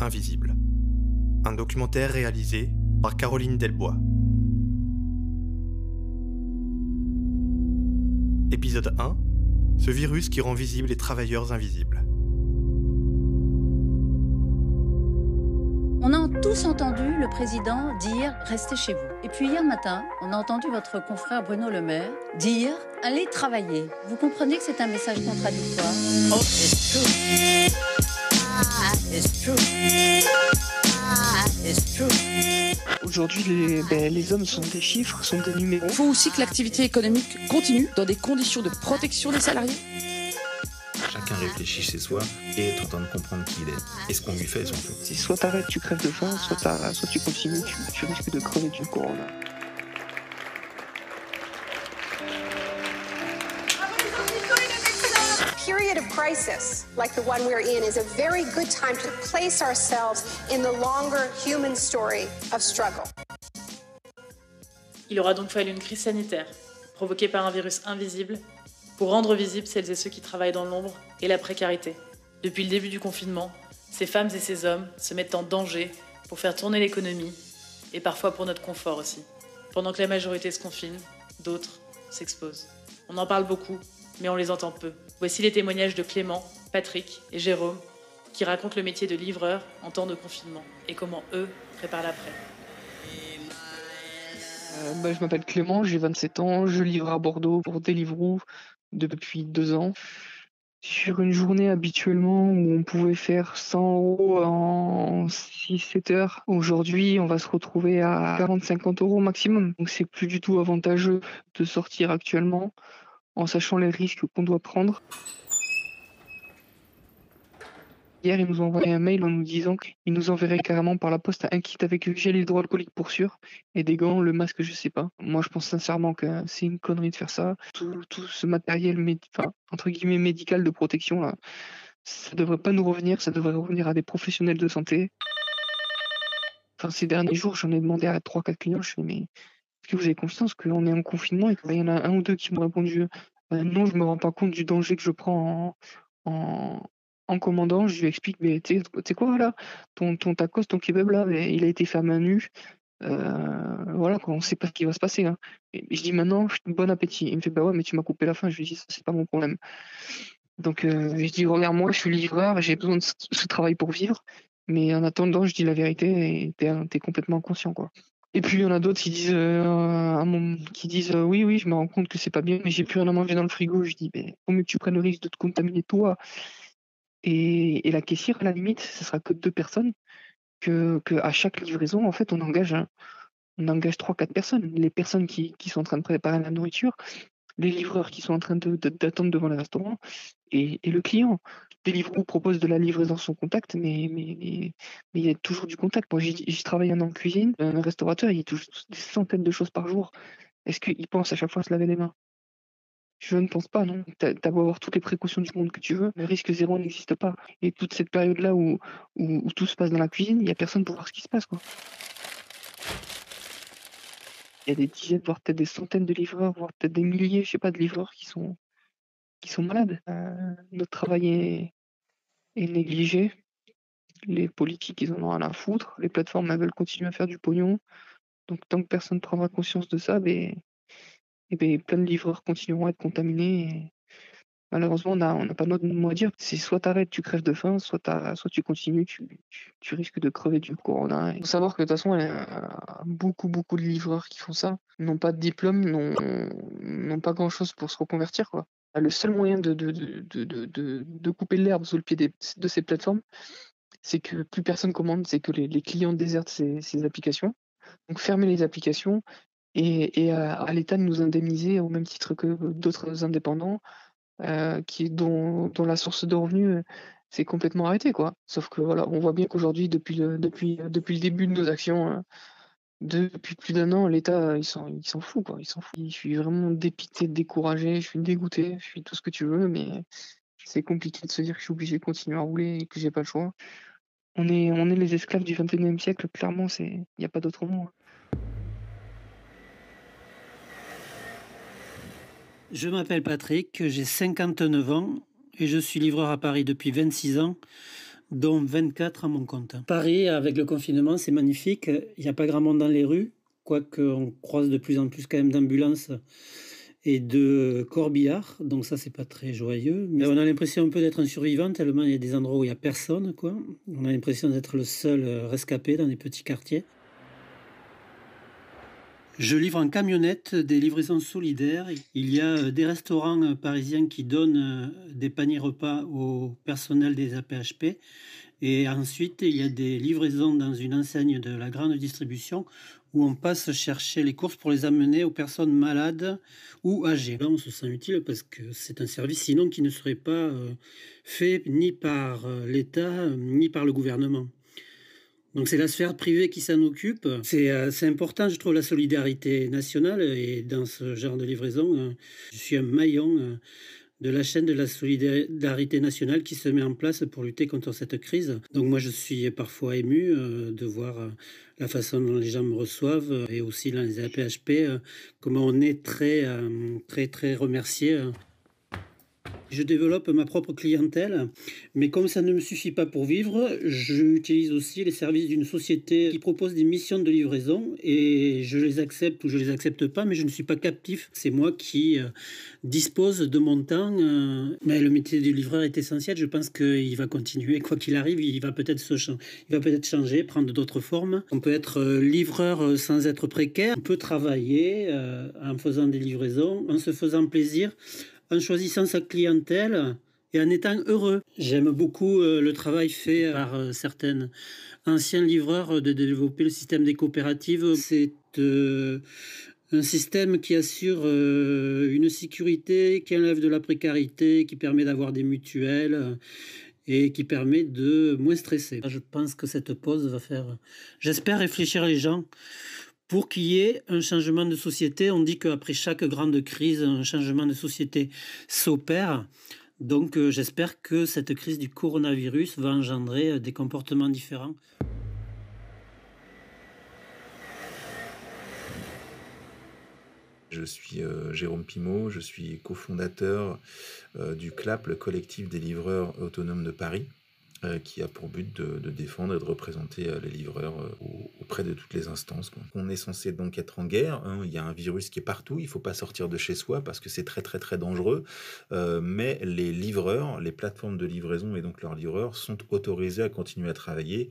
invisibles. Un documentaire réalisé par Caroline Delbois. Épisode 1 Ce virus qui rend visibles les travailleurs invisibles. On a tous entendu le président dire restez chez vous. Et puis hier matin, on a entendu votre confrère Bruno Le Maire dire allez travailler. Vous comprenez que c'est un message contradictoire Oh, Aujourd'hui, les, ben, les hommes sont des chiffres, sont des numéros. Il faut aussi que l'activité économique continue dans des conditions de protection des salariés. Chacun réfléchit chez soi et est en train de comprendre qui il est et ce qu'on lui fait surtout. Si soit t'arrêtes, tu crèves de faim, soit, tu continues, tu, tu risques de crever du corona. Like the one we're in is a very good time to place ourselves in the longer human story of struggle. Il aura donc fallu une crise sanitaire, provoquée par un virus invisible, pour rendre visibles celles et ceux qui travaillent dans l'ombre et la précarité. Depuis le début du confinement, ces femmes et ces hommes se mettent en danger pour faire tourner l'économie et parfois pour notre confort aussi. Pendant que la majorité se confine, d'autres s'exposent. On en parle beaucoup, mais on les entend peu. Voici les témoignages de Clément, Patrick et Jérôme qui racontent le métier de livreur en temps de confinement et comment eux préparent l'après. Euh, bah, je m'appelle Clément, j'ai 27 ans, je livre à Bordeaux pour Deliveroo depuis deux ans. Sur une journée habituellement où on pouvait faire 100 euros en 6-7 heures, aujourd'hui on va se retrouver à 40-50 euros maximum. Donc c'est plus du tout avantageux de sortir actuellement en sachant les risques qu'on doit prendre. Hier, ils nous ont envoyé un mail en nous disant qu'ils nous enverraient carrément par la poste un kit avec gel hydroalcoolique pour sûr et des gants, le masque, je sais pas. Moi, je pense sincèrement que c'est une connerie de faire ça. Tout, ce matériel, enfin, entre guillemets, médical de protection, là, ça devrait pas nous revenir, ça devrait revenir à des professionnels de santé. Enfin, ces derniers jours, j'en ai demandé à 3-4 clients, je que vous avez conscience qu'on est en confinement et qu'il y en a un ou deux qui m'ont répondu euh, non, je me rends pas compte du danger que je prends en, en, commandant, je lui explique, mais tu sais quoi là, ton, ton tacos, ton kebab là, il a été fait à main nue. Euh, voilà, quoi, on sait pas ce qui va se passer. Hein. Et je dis maintenant, bon appétit. Il me fait, bah ouais, mais tu m'as coupé la faim. Je lui dis, ça, c'est pas mon problème. Donc, euh, je dis, regarde, moi, je suis livreur, j'ai besoin de ce, travail pour vivre. Mais en attendant, je dis la vérité et t'es, t'es complètement conscient, quoi. Et puis, il y en a d'autres qui disent, euh, qui disent euh, oui, oui, je me rends compte que c'est pas bien, mais j'ai plus rien à manger dans le frigo. Je dis, mais faut mieux que tu prennes le risque de te contaminer toi et, et la caissière, à la limite, ce sera que deux personnes. Que, que à chaque livraison, en fait, on engage un- on engage trois, quatre personnes. Les personnes qui, qui sont en train de préparer la nourriture, les livreurs qui sont en train de- de- d'attendre devant le restaurant et, et le client. Deliveroo propose de la livraison sans contact, mais mais mais il y a toujours du contact. Moi, j'y travaille un an en cuisine, un restaurateur, il toujours des centaines de choses par jour. Est-ce qu'il pense à chaque fois à se laver les mains? Je ne pense pas, non. T'as beau avoir toutes les précautions du monde que tu veux, le risque zéro n'existe pas. Et toute cette période-là où tout se passe dans la cuisine, il n'y a personne pour voir ce qui se passe, quoi. Il y a des dizaines, voire peut-être des centaines de livreurs, voire peut-être des milliers, je sais pas, de livreurs qui sont qui sont malades. Euh, notre travail est, est négligé. Les politiques, ils en ont rien à foutre. Les plateformes, elles veulent continuer à faire du pognon. Donc, tant que personne ne prendra conscience de ça, ben, eh ben, plein de livreurs continueront à être contaminés. et malheureusement, on n'a on n'a pas notre mot à dire. C'est soit t'arrêtes, tu crèves de faim, soit, soit tu continues, tu, tu, risques de crever du corona. Il faut savoir que de toute façon, il y a beaucoup, beaucoup de livreurs qui font ça, n'ont pas de diplôme, n'ont n'ont pas grand-chose pour se reconvertir. Quoi. Le seul moyen de, de, de, de, couper l'herbe sous le pied de ces plateformes, c'est que plus personne commande, c'est que les, clients désertent ces, ces applications. Donc fermer les applications et, et à, à l'État de nous indemniser au même titre que d'autres indépendants euh, qui, dont, dont la source de revenus euh, s'est complètement arrêtée. Quoi. Sauf que voilà, on voit bien qu'aujourd'hui, depuis le, depuis, depuis le début de nos actions, euh, depuis plus d'un an, l'État, il s'en, il s'en fout. Quoi. Il s'en fout. Je suis vraiment dépité, découragé, je suis dégoûté, je suis tout ce que tu veux, mais c'est compliqué de se dire que je suis obligé de continuer à rouler et que j'ai pas le choix. On est, on est les esclaves du 21e siècle, clairement, il n'y a pas d'autre mot. hein. Je m'appelle Patrick, j'ai 59 ans et je suis livreur à Paris depuis 26 ans dont 24 à mon compte. Paris, avec le confinement, c'est magnifique. Il n'y a pas grand monde dans les rues, quoique on croise de plus en plus quand même d'ambulances et de corbillards. Donc ça, c'est pas très joyeux. Mais on a l'impression un peu d'être un survivant, tellement il y a des endroits où il n'y a personne. Quoi. On a l'impression d'être le seul rescapé dans des petits quartiers. Je livre en camionnette des livraisons solidaires. Il y a des restaurants parisiens qui donnent des paniers repas au personnel des APHP. Et ensuite, il y a des livraisons dans une enseigne de la grande distribution où on passe chercher les courses pour les amener aux personnes malades ou âgées. Là, on se sent utile parce que c'est un service sinon qui ne serait pas fait ni par l'État ni par le gouvernement. Donc c'est la sphère privée qui s'en occupe. C'est important, je trouve, la solidarité nationale. Et dans ce genre de livraison, je suis un maillon de la chaîne de la solidarité nationale qui se met en place pour lutter contre cette crise. Donc moi, je suis parfois ému de voir la façon dont les gens me reçoivent et aussi dans les APHP, comment on est très, très, très remercié je développe ma propre clientèle, mais comme ça ne me suffit pas pour vivre, j'utilise aussi les services d'une société qui propose des missions de livraison et je les accepte ou je les accepte pas, mais je ne suis pas captif. C'est moi qui euh, dispose de mon temps. Euh, mais le métier du livreur est essentiel. Je pense qu'il va continuer, quoi qu'il arrive, il va peut-être se, il va peut-être changer, prendre d'autres formes. On peut être euh, livreur sans être précaire. On peut travailler en faisant des livraisons, en se faisant plaisir en choisissant sa clientèle et en étant heureux. J'aime beaucoup euh, le travail fait par euh, certains anciens livreurs de développer le système des coopératives. C'est euh, un système qui assure une sécurité, qui enlève de la précarité, qui permet d'avoir des mutuelles et qui permet de moins stresser. Je pense que cette pause va faire, j'espère, réfléchir les gens pour qu'il y ait un changement de société. On dit qu'après chaque grande crise, un changement de société s'opère. Donc euh, j'espère que cette crise du coronavirus va engendrer euh, des comportements différents. Je suis euh, Jérôme Pimot, je suis cofondateur du CLAP, le collectif des livreurs autonomes de Paris. Euh, qui a pour but de, défendre et de représenter euh, les livreurs euh, auprès de toutes les instances. On est censé donc être en guerre, hein. il y a un virus qui est partout, il ne faut pas sortir de chez soi parce que c'est très très très dangereux, mais les livreurs, les plateformes de livraison et donc leurs livreurs sont autorisés à continuer à travailler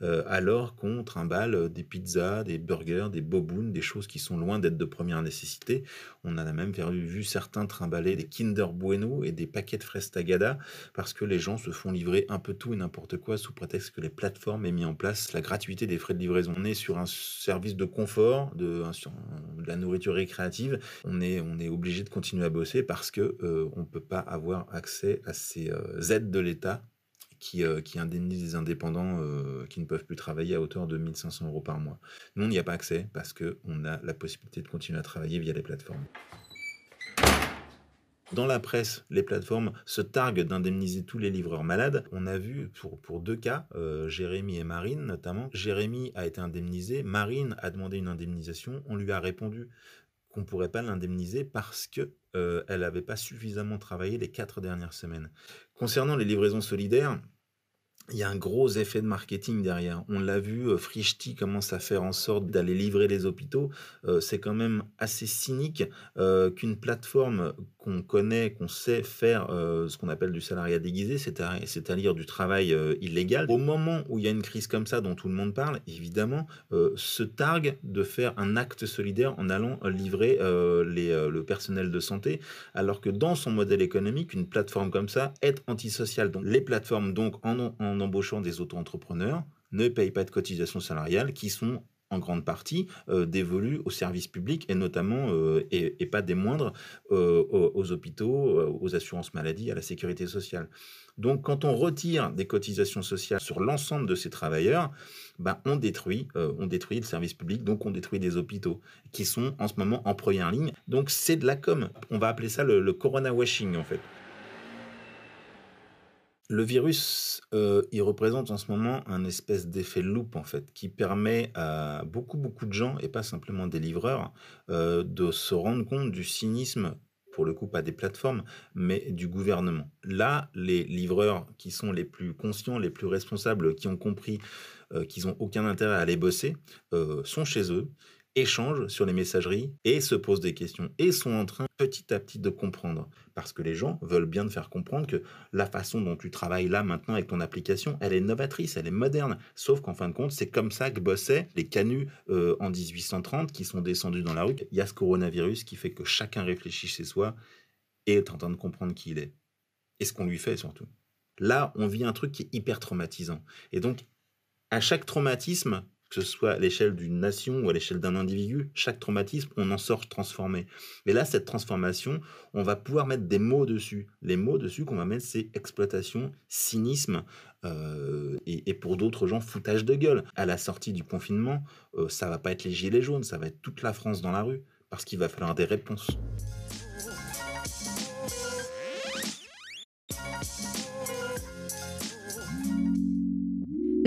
alors qu'on trimballe des pizzas, des burgers, des bobounes, des choses qui sont loin d'être de première nécessité. On a même vu certains trimballer des Kinder Bueno et des paquets de fraises Tagada parce que les gens se font livrer un peu tout et n'importe quoi sous prétexte que les plateformes aient mis en place la gratuité des frais de livraison. On est sur un service de confort, de, la nourriture récréative. On est, on est obligé de continuer à bosser parce que euh, on peut pas avoir accès à ces euh, aides de l'État qui, euh, qui, indemnisent les indépendants qui ne peuvent plus travailler à hauteur de 1500 euros par mois. Nous, on n'y a pas accès parce qu'on a la possibilité de continuer à travailler via les plateformes. Dans la presse, les plateformes se targuent d'indemniser tous les livreurs malades. On a vu pour, deux cas, euh, Jérémy et Marine notamment. Jérémy a été indemnisé, Marine a demandé une indemnisation. On lui a répondu qu'on ne pourrait pas l'indemniser parce que euh, n'avait pas suffisamment travaillé les quatre dernières semaines. Concernant les livraisons solidaires, il y a un gros effet de marketing derrière. On l'a vu, euh, Frischti commence à faire en sorte d'aller livrer les hôpitaux. Euh, c'est quand même assez cynique euh, qu'une plateforme qu'on connaît, qu'on sait faire ce qu'on appelle du salariat déguisé, c'est-à-dire du travail illégal, au moment où il y a une crise comme ça dont tout le monde parle, évidemment, se targue de faire un acte solidaire en allant livrer le personnel de santé, alors que dans son modèle économique, une plateforme comme ça est antisociale. Donc les plateformes, donc, en, en embauchant des auto-entrepreneurs, ne payent pas de cotisations salariales qui sont en grande partie euh, dévolues aux services publics et notamment, euh, et, pas des moindres, euh, aux, hôpitaux, aux assurances maladie, à la sécurité sociale. Donc quand on retire des cotisations sociales sur l'ensemble de ces travailleurs, ben, on, détruit, on détruit le service public, donc on détruit des hôpitaux qui sont en ce moment en première ligne. Donc c'est de la com. On va appeler ça le, le corona washing en fait. Le virus, euh, il représente en ce moment un espèce d'effet loop en fait, qui permet à beaucoup beaucoup de gens, et pas simplement des livreurs, euh, de se rendre compte du cynisme pour le coup pas des plateformes, mais du gouvernement. Là, les livreurs qui sont les plus conscients, les plus responsables, qui ont compris euh, qu'ils n'ont aucun intérêt à aller bosser, sont chez eux échangent sur les messageries et se posent des questions et sont en train petit à petit de comprendre. Parce que les gens veulent bien te faire comprendre que la façon dont tu travailles là maintenant avec ton application, elle est novatrice, elle est moderne. Sauf qu'en fin de compte, c'est comme ça que bossaient les canuts euh, en 1830 qui sont descendus dans la rue. Il y a ce coronavirus qui fait que chacun réfléchit chez soi et est en train de comprendre qui il est. Et ce qu'on lui fait surtout. Là, on vit un truc qui est hyper traumatisant. Et donc, à chaque traumatisme, que ce soit à l'échelle d'une nation ou à l'échelle d'un individu, chaque traumatisme, on en sort transformé. Mais là, cette transformation, on va pouvoir mettre des mots dessus. Les mots dessus qu'on va mettre, c'est exploitation, cynisme, euh, et, pour d'autres gens, foutage de gueule. À la sortie du confinement, euh, ça va pas être les gilets jaunes, ça va être toute la France dans la rue, parce qu'il va falloir des réponses.